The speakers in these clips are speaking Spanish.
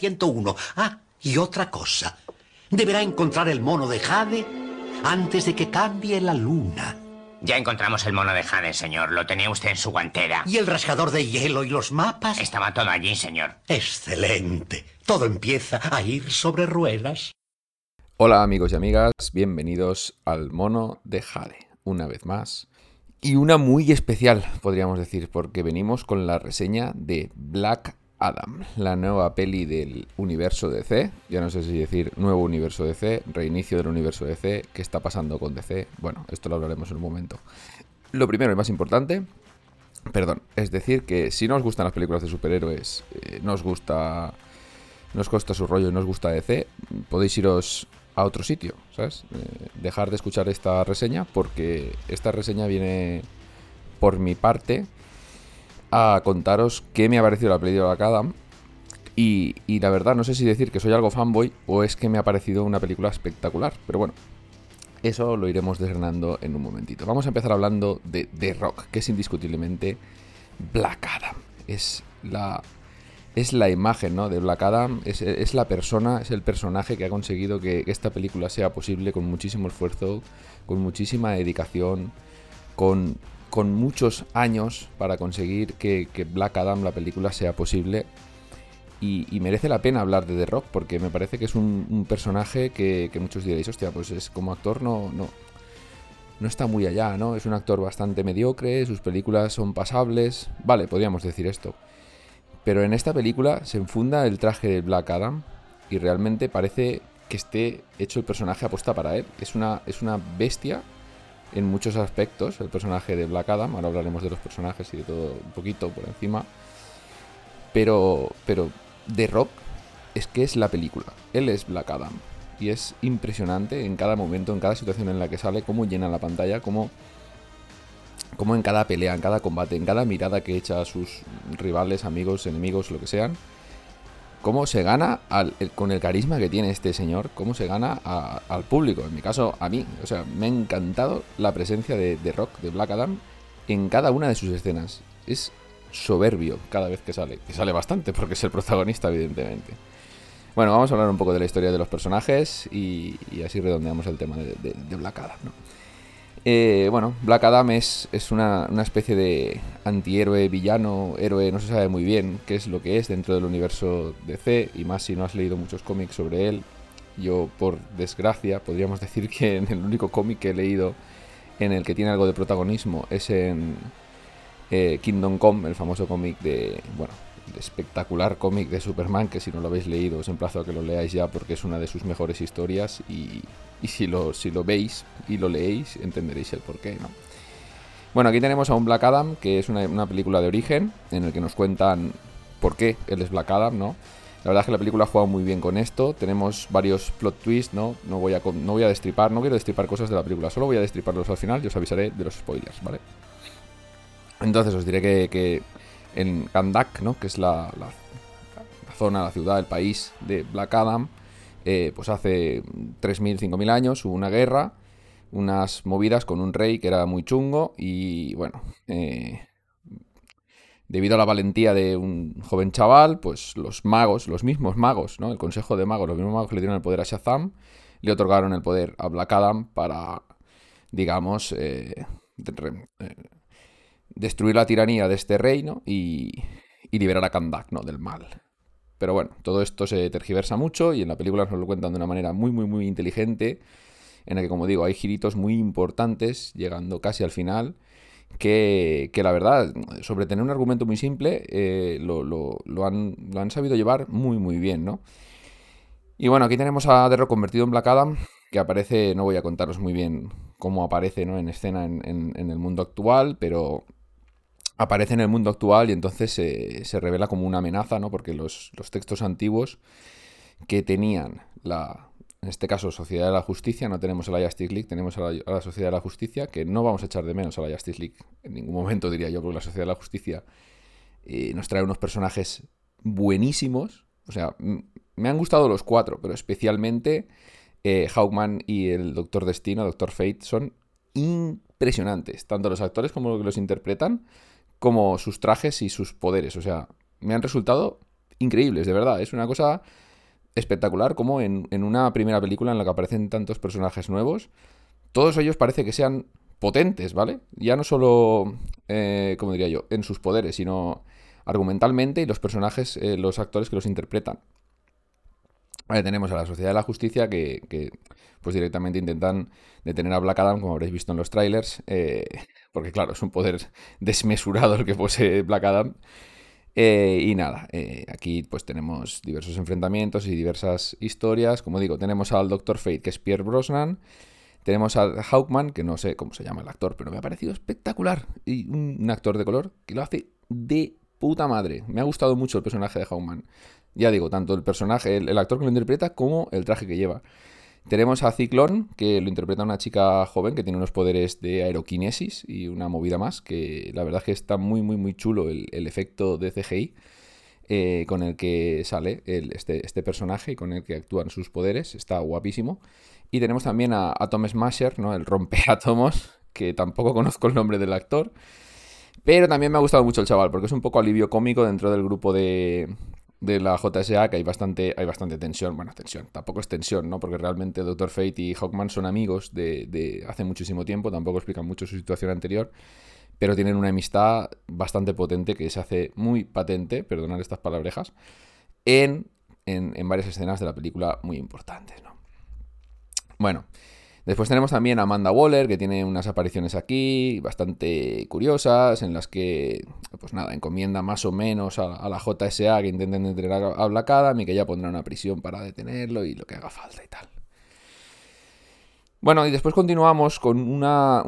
101. Ah, y otra cosa. Deberá encontrar el mono de Jade antes de que cambie la luna. Ya encontramos el mono de Jade, señor. Lo tenía usted en su guantera. ¿Y el rasgador de hielo y los mapas? Estaba todo allí, señor. Excelente. Todo empieza a ir sobre ruedas. Hola amigos y amigas, bienvenidos al mono de Jade, una vez más. Y una muy especial, podríamos decir, porque venimos con la reseña de Black Adam, la nueva peli del universo DC. Ya no sé si decir nuevo universo DC, reinicio del universo DC, qué está pasando con DC. Bueno, esto lo hablaremos en un momento. Lo primero y más importante, perdón, es decir que si no os gustan las películas de superhéroes, eh, no os gusta, no os su rollo y no os gusta DC, podéis iros a otro sitio, ¿sabes? Eh, dejar de escuchar esta reseña porque esta reseña viene por mi parte a contaros qué me ha parecido la peli de Black Adam. Y, y, la verdad, no sé si decir que soy algo fanboy o es que me ha parecido una película espectacular. Pero bueno, eso lo iremos desgranando en un momentito. Vamos a empezar hablando de The Rock, que es indiscutiblemente Black Adam. Es la, es la imagen ¿no? de Black Adam, es, es, la persona, es el personaje que ha conseguido que esta película sea posible con muchísimo esfuerzo, con muchísima dedicación, con con muchos años para conseguir que, Black Adam, la película, sea posible. Y, merece la pena hablar de The Rock porque me parece que es un, personaje que, muchos diréis, hostia, pues es como actor no, no, no está muy allá, ¿no? Es un actor bastante mediocre, sus películas son pasables. Vale, podríamos decir esto. Pero en esta película se enfunda el traje de Black Adam y realmente parece que esté hecho el personaje aposta para él. Es una, es una bestia en muchos aspectos el personaje de Black Adam. Ahora hablaremos de los personajes y de todo un poquito por encima. Pero, pero The Rock es que es la película. Él es Black Adam. Y es impresionante en cada momento, en cada situación en la que sale, cómo llena la pantalla, cómo, cómo en cada pelea, en cada combate, en cada mirada que echa a sus rivales, amigos, enemigos, lo que sean, cómo se gana con el carisma que tiene este señor, cómo se gana al público, en mi caso a mí. O sea, me ha encantado la presencia de, Rock, de Black Adam, en cada una de sus escenas. Es soberbio cada vez que sale, que sale bastante porque es el protagonista, evidentemente. Bueno, vamos a hablar un poco de la historia de los personajes y, así redondeamos el tema de, de Black Adam, ¿no? Eh, bueno, Black Adam es, una, especie de antihéroe, villano, héroe, no se sabe muy bien qué es lo que es dentro del universo DC, y más si no has leído muchos cómics sobre él. Yo, por desgracia, podríamos decir que en el único cómic que he leído en el que tiene algo de protagonismo es en eh, Kingdom Come, el famoso cómic de, bueno, espectacular cómic de Superman, que si no lo habéis leído os emplazo a que lo leáis ya porque es una de sus mejores historias y, si, lo, si lo veis y lo leéis entenderéis el porqué, ¿no? Bueno, aquí tenemos a un Black Adam, que es una, película de origen, en el que nos cuentan por qué él es Black Adam, ¿no? La verdad es que la película ha jugado muy bien con esto. Tenemos varios plot twists, ¿no? No voy a, no voy a destripar, no quiero destripar cosas de la película, solo voy a destriparlos al final y os avisaré de los spoilers, ¿vale? Entonces os diré que en Kandak, ¿no? que es la, zona, la ciudad, el país de Black Adam, eh, pues hace 3.000, 5.000 años hubo una guerra, unas movidas con un rey que era muy chungo y bueno, eh, debido a la valentía de un joven chaval, pues los magos, los mismos magos, ¿no? El consejo de magos, los mismos magos que le dieron el poder a Shazam, le otorgaron el poder a Black Adam para, digamos, eh, destruir la tiranía de este reino y, liberar a Kandak, ¿no? Del mal. Pero bueno, todo esto se tergiversa mucho y en la película nos lo cuentan de una manera muy, muy, muy inteligente, en la que, como digo, hay giritos muy importantes, llegando casi al final, que, la verdad, sobre tener un argumento muy simple, eh, lo, lo, han, lo, han, sabido llevar muy, muy bien, ¿no? Y bueno, aquí tenemos a Derro convertido en Black Adam, que aparece, no voy a contaros muy bien cómo aparece ¿no? en escena en, en el mundo actual, pero aparece en el mundo actual y entonces se revela como una amenaza, ¿no? Porque los, textos antiguos que tenían la, en este caso, Sociedad de la Justicia, no tenemos a la Justice League, tenemos a la, Sociedad de la Justicia, que no vamos a echar de menos a la Justice League en ningún momento, diría yo, porque la Sociedad de la Justicia eh, nos trae unos personajes buenísimos. O sea, me han gustado los cuatro, pero especialmente eh, Hawkman y el Doctor Destino, Doctor Fate, son impresionantes. Tanto los actores como los que los interpretan como sus trajes y sus poderes. O sea, me han resultado increíbles, de verdad. Es una cosa espectacular como en, una primera película en la que aparecen tantos personajes nuevos, todos ellos parece que sean potentes, ¿vale? Ya no solo, eh, como diría yo, en sus poderes, sino argumentalmente y los personajes, eh, los actores que los interpretan. Tenemos a la Sociedad de la Justicia que, pues directamente intentan detener a Black Adam, como habréis visto en los trailers, eh, porque claro, es un poder desmesurado el que posee Black Adam. Eh, y nada, eh, aquí pues tenemos diversos enfrentamientos y diversas historias. Como digo, tenemos al Doctor Fate, que es Pierre Brosnan. Tenemos al Hawkman, que no sé cómo se llama el actor, pero me ha parecido espectacular. Y un, actor de color que lo hace de puta madre. Me ha gustado mucho el personaje de Hawkman. Ya digo, tanto el personaje, el actor que lo interpreta, como el traje que lleva. Tenemos a Ciclón, que lo interpreta una chica joven que tiene unos poderes de aeroquinesis y una movida más, que la verdad es que está muy, muy, muy chulo el, efecto de CGI eh, con el que sale este, este, personaje y con el que actúan sus poderes. Está guapísimo. Y tenemos también a, a Tom Smasher, ¿no? el rompeátomos, que tampoco conozco el nombre del actor. Pero también me ha gustado mucho el chaval, porque es un poco alivio cómico dentro del grupo de, de la JSA que hay bastante, hay bastante tensión. Bueno, tensión, tampoco es tensión, ¿no? Porque realmente Doctor Fate y Hawkman son amigos de, de, hace muchísimo tiempo, tampoco explican mucho su situación anterior, pero tienen una amistad bastante potente que se hace muy patente, perdonad estas palabrejas, en, en, en varias escenas de la película muy importantes, ¿no? Bueno, Después tenemos también a Amanda Waller, que tiene unas apariciones aquí bastante curiosas, en las que, pues nada, encomienda más o menos a, la JSA que intenten detener a Black Adam y que ya pondrá una prisión para detenerlo y lo que haga falta y tal. Bueno, y después continuamos con una,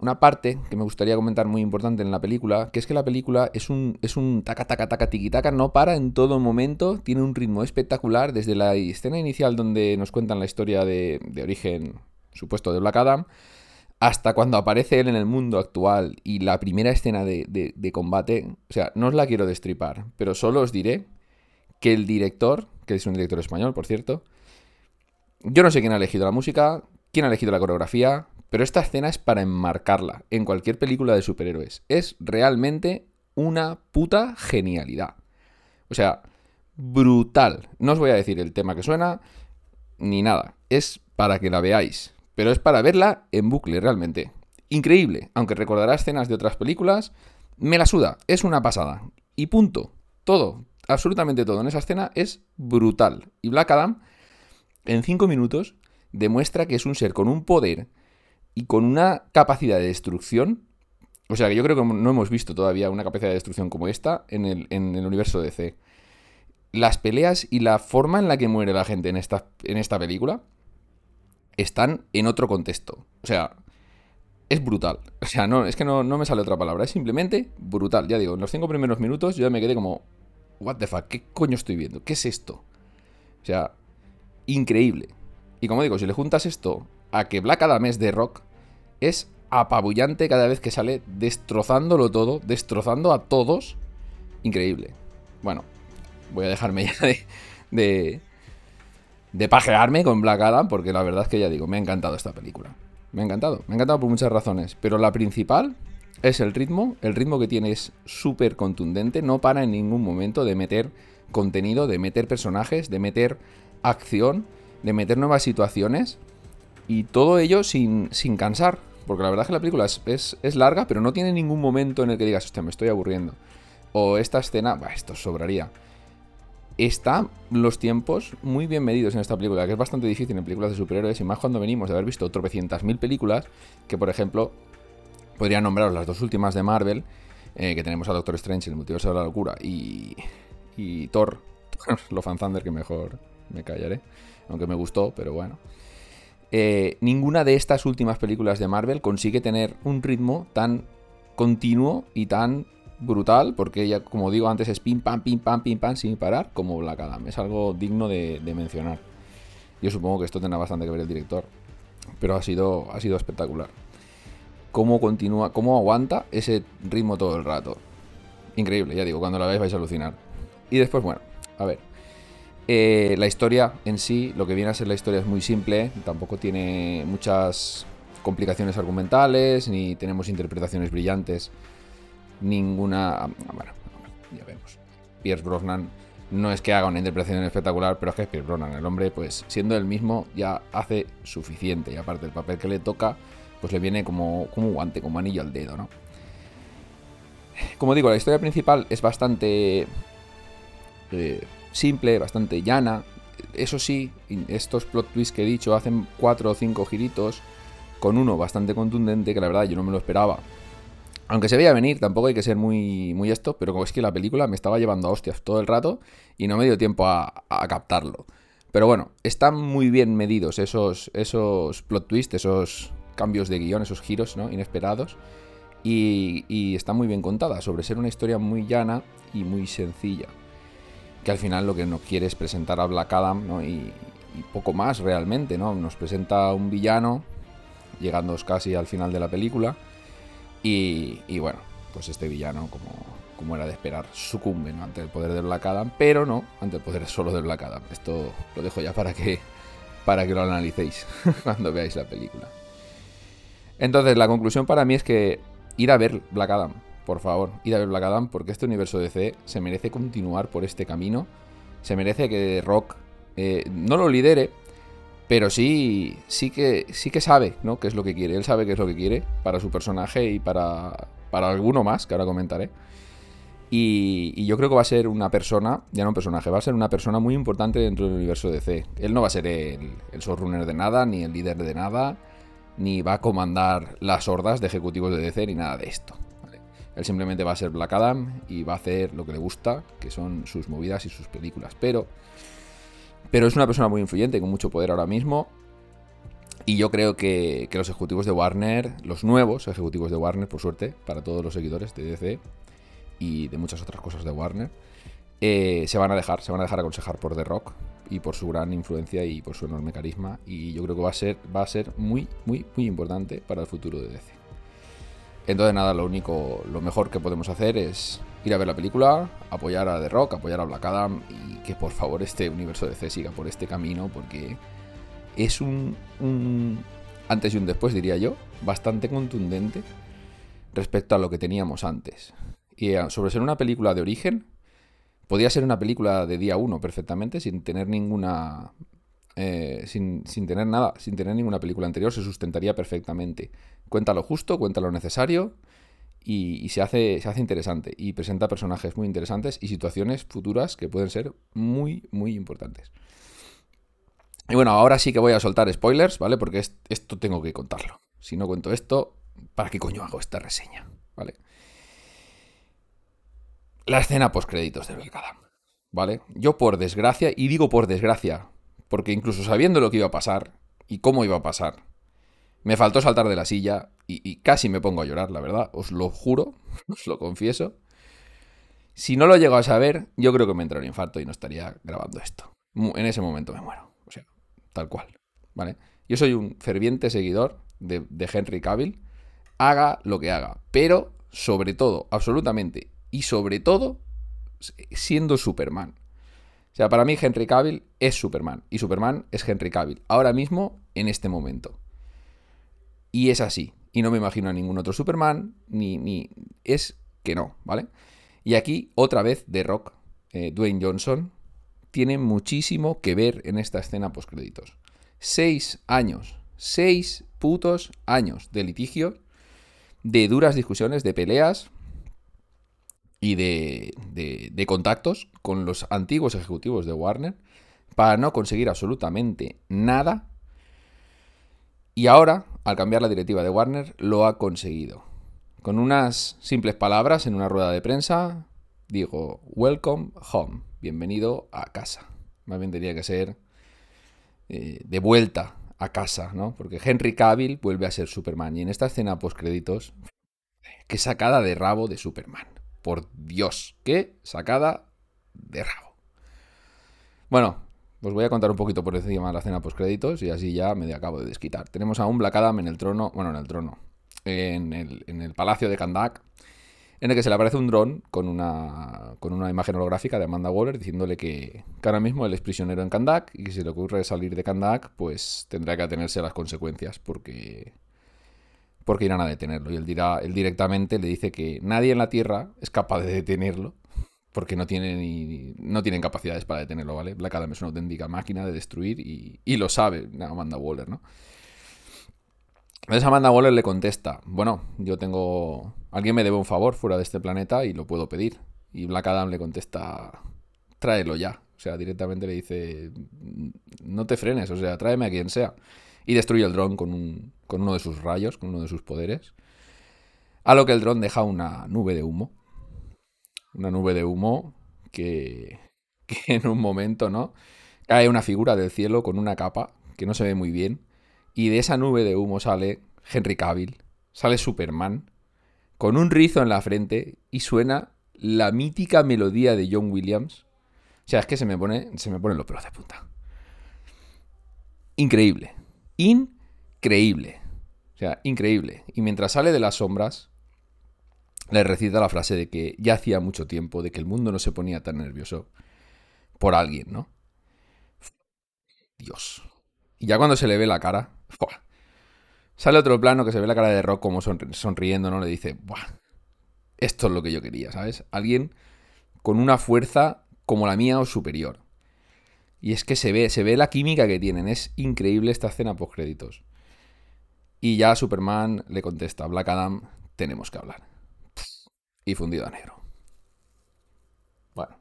una parte que me gustaría comentar muy importante en la película, que es que la película es un, es un taca taca taca tiki taca, no para en todo momento, tiene un ritmo espectacular desde la escena inicial donde nos cuentan la historia de, de origen supuesto de Black Adam, hasta cuando aparece él en el mundo actual y la primera escena de, de, combate, o sea, no os la quiero destripar, pero solo os diré que el director, que es un director español, por cierto, yo no sé quién ha elegido la música, quién ha elegido la coreografía, pero esta escena es para enmarcarla en cualquier película de superhéroes. Es realmente una puta genialidad. O sea, brutal. No os voy a decir el tema que suena, ni nada. Es para que la veáis. Pero es para verla en bucle, realmente. Increíble. Aunque recordará escenas de otras películas, me la suda. Es una pasada. Y punto. Todo. Absolutamente todo en esa escena es brutal. Y Black Adam, en cinco minutos, demuestra que es un ser con un poder y con una capacidad de destrucción. O sea, que yo creo que no hemos visto todavía una capacidad de destrucción como esta en el, en el universo DC. Las peleas y la forma en la que muere la gente en esta, en esta película están en otro contexto. O sea, es brutal. O sea, no, es que no, no me sale otra palabra. Es simplemente brutal. Ya digo, en los cinco primeros minutos yo ya me quedé como, what the fuck, ¿qué coño estoy viendo? ¿Qué es esto? O sea, increíble. Y como digo, si le juntas esto a que Black Adam es de rock, es apabullante cada vez que sale destrozándolo todo, destrozando a todos. Increíble. Bueno, voy a dejarme ya de, de, de pajearme con Black Adam, porque la verdad es que ya digo, me ha encantado esta película. Me ha encantado, me ha encantado por muchas razones, pero la principal es el ritmo. El ritmo que tiene es súper contundente, no para en ningún momento de meter contenido, de meter personajes, de meter acción, de meter nuevas situaciones y todo ello sin, sin cansar. Porque la verdad es que la película es, es, larga, pero no tiene ningún momento en el que digas, hostia, me estoy aburriendo. O esta escena, bah, esto sobraría. Están los tiempos muy bien medidos en esta película, que es bastante difícil en películas de superhéroes, y más cuando venimos de haber visto tropecientas mil películas, que por ejemplo, podría nombraros las dos últimas de Marvel, eh, que tenemos a Doctor Strange, el multiverso de la locura, y, y Thor, lo fan Thunder, que mejor me callaré, aunque me gustó, pero bueno. Eh, ninguna de estas últimas películas de Marvel consigue tener un ritmo tan continuo y tan brutal, porque ella, como digo antes, es pim pam, pim pam, pim pam, sin parar, como Black Adam. Es algo digno de, mencionar. Yo supongo que esto tendrá bastante que ver el director, pero ha sido, ha sido espectacular. Cómo continúa, cómo aguanta ese ritmo todo el rato. Increíble, ya digo, cuando la veáis vais a alucinar. Y después, bueno, a ver. Eh, la historia en sí, lo que viene a ser la historia es muy simple, tampoco tiene muchas complicaciones argumentales, ni tenemos interpretaciones brillantes, ninguna... Bueno, ya vemos. Pierce Brosnan No es que haga una interpretación espectacular, pero es que es Pierce Brosnan. El hombre, pues siendo el mismo, ya hace suficiente. Y aparte, el papel que le toca, pues le viene como, como un guante, como anillo al dedo, ¿no? Como digo, la historia principal es bastante eh, simple, bastante llana. Eso sí, estos plot twists que he dicho hacen cuatro o cinco giritos, con uno bastante contundente, que la verdad yo no me lo esperaba. Aunque se veía venir, tampoco hay que ser muy, muy esto, pero como es que la película me estaba llevando a hostias todo el rato y no me dio tiempo a, captarlo. Pero bueno, están muy bien medidos esos, esos plot twists, esos cambios de guion, esos giros ¿no? inesperados. Y, está muy bien contada, sobre ser una historia muy llana y muy sencilla. Que al final lo que nos quiere es presentar a Black Adam ¿no? y, poco más realmente, ¿no? Nos presenta un villano, llegando casi al final de la película. Y, y bueno, pues este villano, como, como era de esperar, sucumbe ante el poder de Black Adam, pero no ante el poder solo de Black Adam. Esto lo dejo ya para que, para que lo analicéis cuando veáis la película. Entonces, la conclusión para mí es que ir a ver Black Adam, por favor, ir a ver Black Adam porque este universo DC se merece continuar por este camino. Se merece que Rock eh, no lo lidere, pero sí, sí que, sí que sabe, ¿no? Qué es lo que quiere. Él sabe qué es lo que quiere para su personaje y para, para alguno más, que ahora comentaré. Y, yo creo que va a ser una persona, ya no un personaje, va a ser una persona muy importante dentro del universo DC. Él no va a ser el, el showrunner de nada, ni el líder de nada ni va a comandar las hordas de ejecutivos de DC ni nada de esto. Él simplemente va a ser Black Adam y va a hacer lo que le gusta, que son sus movidas y sus películas. Pero, pero es una persona muy influyente, con mucho poder ahora mismo. Y yo creo que, los ejecutivos de Warner, los nuevos ejecutivos de Warner, por suerte, para todos los seguidores de DC y de muchas otras cosas de Warner, eh, se van a dejar, se van a dejar aconsejar por The Rock, y por su gran influencia y por su enorme carisma. Y yo creo que va a ser, va a ser muy, muy, muy importante para el futuro de DC. Entonces, nada, lo único, lo mejor que podemos hacer es ir a ver la película, apoyar a The Rock, apoyar a Black Adam y que por favor este universo de DC siga por este camino porque es un, un antes y un después, diría yo, bastante contundente respecto a lo que teníamos antes. Y eh, sobre ser una película de origen, Podría ser una película de día uno perfectamente, sin tener ninguna. Eh, sin, tener nada, sin tener ninguna película anterior, se sustentaría perfectamente. Cuenta lo justo, cuenta lo necesario y, se, hace, se hace interesante. Y presenta personajes muy interesantes y situaciones futuras que pueden ser muy, muy importantes. Y bueno, ahora sí que voy a soltar spoilers, ¿vale? Porque esto tengo que contarlo. Si no cuento esto, ¿para qué coño hago esta reseña? ¿Vale? la escena post créditos de Black ¿Vale? Yo por desgracia, y digo por desgracia, porque incluso sabiendo lo que iba a pasar y cómo iba a pasar, me faltó saltar de la silla y, casi me pongo a llorar, la verdad, os lo juro, os lo confieso. Si no lo llego a saber, yo creo que me entra un infarto y no estaría grabando esto. En ese momento me muero. O sea, tal cual. ¿Vale? Yo soy un ferviente seguidor de, de Henry Cavill. Haga lo que haga. Pero, sobre todo, absolutamente y sobre todo siendo Superman. Sea, para mí Henry Cavill es Superman y Superman es Henry Cavill, ahora mismo, en este momento. Y es así. Y no me imagino a ningún otro Superman, ni, ni... es que no, ¿vale? Y aquí, otra vez, The Rock, eh, Dwayne Johnson, tiene muchísimo que ver en esta escena postcréditos. Seis años, seis putos años de litigio, de duras discusiones, de peleas, y de, contactos con los antiguos ejecutivos de Warner para no conseguir absolutamente nada. Y ahora, al cambiar la directiva de Warner, lo ha conseguido. Con unas simples palabras en una rueda de prensa, digo, welcome home, bienvenido a casa. Más bien tendría que ser eh, de vuelta a casa, ¿no? Porque Henry Cavill vuelve a ser Superman. Y en esta escena post créditos, que sacada de rabo de Superman. Por Dios, qué sacada de rabo. Bueno, os voy a contar un poquito por encima la escena post créditos y así ya me acabo de desquitar. Tenemos a un Black Adam en el trono, bueno, en el trono, en el, palacio de Kandak, en el que se le aparece un dron con una, con una imagen holográfica de Amanda Waller diciéndole que, que, ahora mismo él es prisionero en Kandak y que si le ocurre salir de Kandak, pues tendrá que atenerse a las consecuencias porque porque irán a detenerlo. Y él, dirá, él directamente le dice que nadie en la Tierra es capaz de detenerlo, porque no tienen, no tienen capacidades para detenerlo, ¿vale? Black Adam es una auténtica máquina de destruir y, y lo sabe Amanda Waller, ¿no? Entonces Amanda Waller le contesta, bueno, yo tengo... Alguien me debe un favor fuera de este planeta y lo puedo pedir. Y Black Adam le contesta, tráelo ya. O sea, directamente le dice, no te frenes, o sea, tráeme a quien sea. Y destruye el dron con, un, con uno de sus rayos, con uno de sus poderes. A lo que el dron deja una nube de humo. Una nube de humo que, que en un momento, ¿no? Cae una figura del cielo con una capa que no se ve muy bien. Y de esa nube de humo sale Henry Cavill, sale Superman, con un rizo en la frente y suena la mítica melodía de John Williams o sea, es que se me pone, se me ponen los pelos de punta. Increíble. Increíble. O sea, increíble. Y mientras sale de las sombras, le recita la frase de que ya hacía mucho tiempo de que el mundo no se ponía tan nervioso por alguien, ¿no? Dios. Y ya cuando se le ve la cara, sale otro plano que se ve la cara de Rock como sonriendo, ¿no? Le dice, Buah, esto es lo que yo quería, ¿sabes? Alguien con una fuerza como la mía o superior. Y es que se ve, se ve la química que tienen. Es increíble esta escena post créditos. Y ya Superman le contesta, Black Adam, tenemos que hablar. Y fundido a negro. Bueno.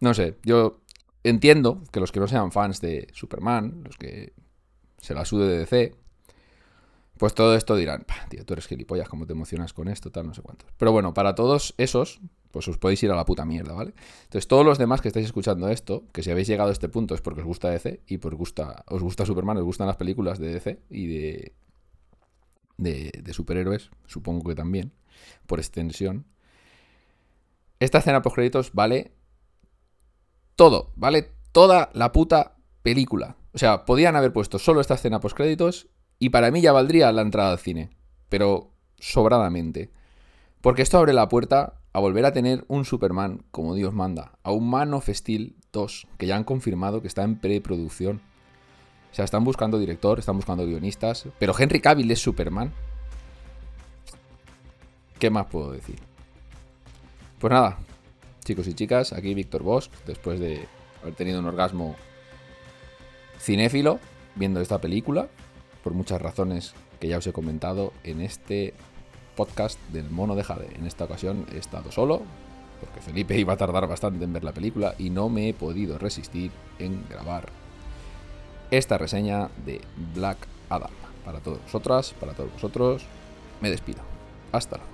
No sé, yo entiendo que los que no sean fans de Superman, los que se la sude de DC, pues todo esto dirán, tío, tú eres gilipollas, ¿cómo te emocionas con esto? Tal, no sé cuántos. Pero bueno, para todos esos, pues os podéis ir a la puta mierda, ¿vale? Entonces, todos los demás que estáis escuchando esto, que si habéis llegado a este punto es porque os gusta DC y porque gusta, os gusta Superman, os gustan las películas de DC y de, de, superhéroes, supongo que también, por extensión. Esta escena post créditos vale todo, vale toda la puta película. O sea, podían haber puesto solo esta escena post créditos y para mí ya valdría la entrada al cine, pero sobradamente. Porque esto abre la puerta a volver a tener un Superman como Dios manda, a un Man of Steel 2, que ya han confirmado que está en preproducción. O sea, están buscando director, están buscando guionistas, pero Henry Cavill es Superman. ¿Qué más puedo decir? Pues nada, chicos y chicas, aquí Víctor Bosch, después de haber tenido un orgasmo cinéfilo viendo esta película, por muchas razones que ya os he comentado en este podcast del mono de Jade. En esta ocasión he estado solo, porque Felipe iba a tardar bastante en ver la película y no me he podido resistir en grabar esta reseña de Black Adam. Para todos vosotras, para todos vosotros, me despido. Hasta luego.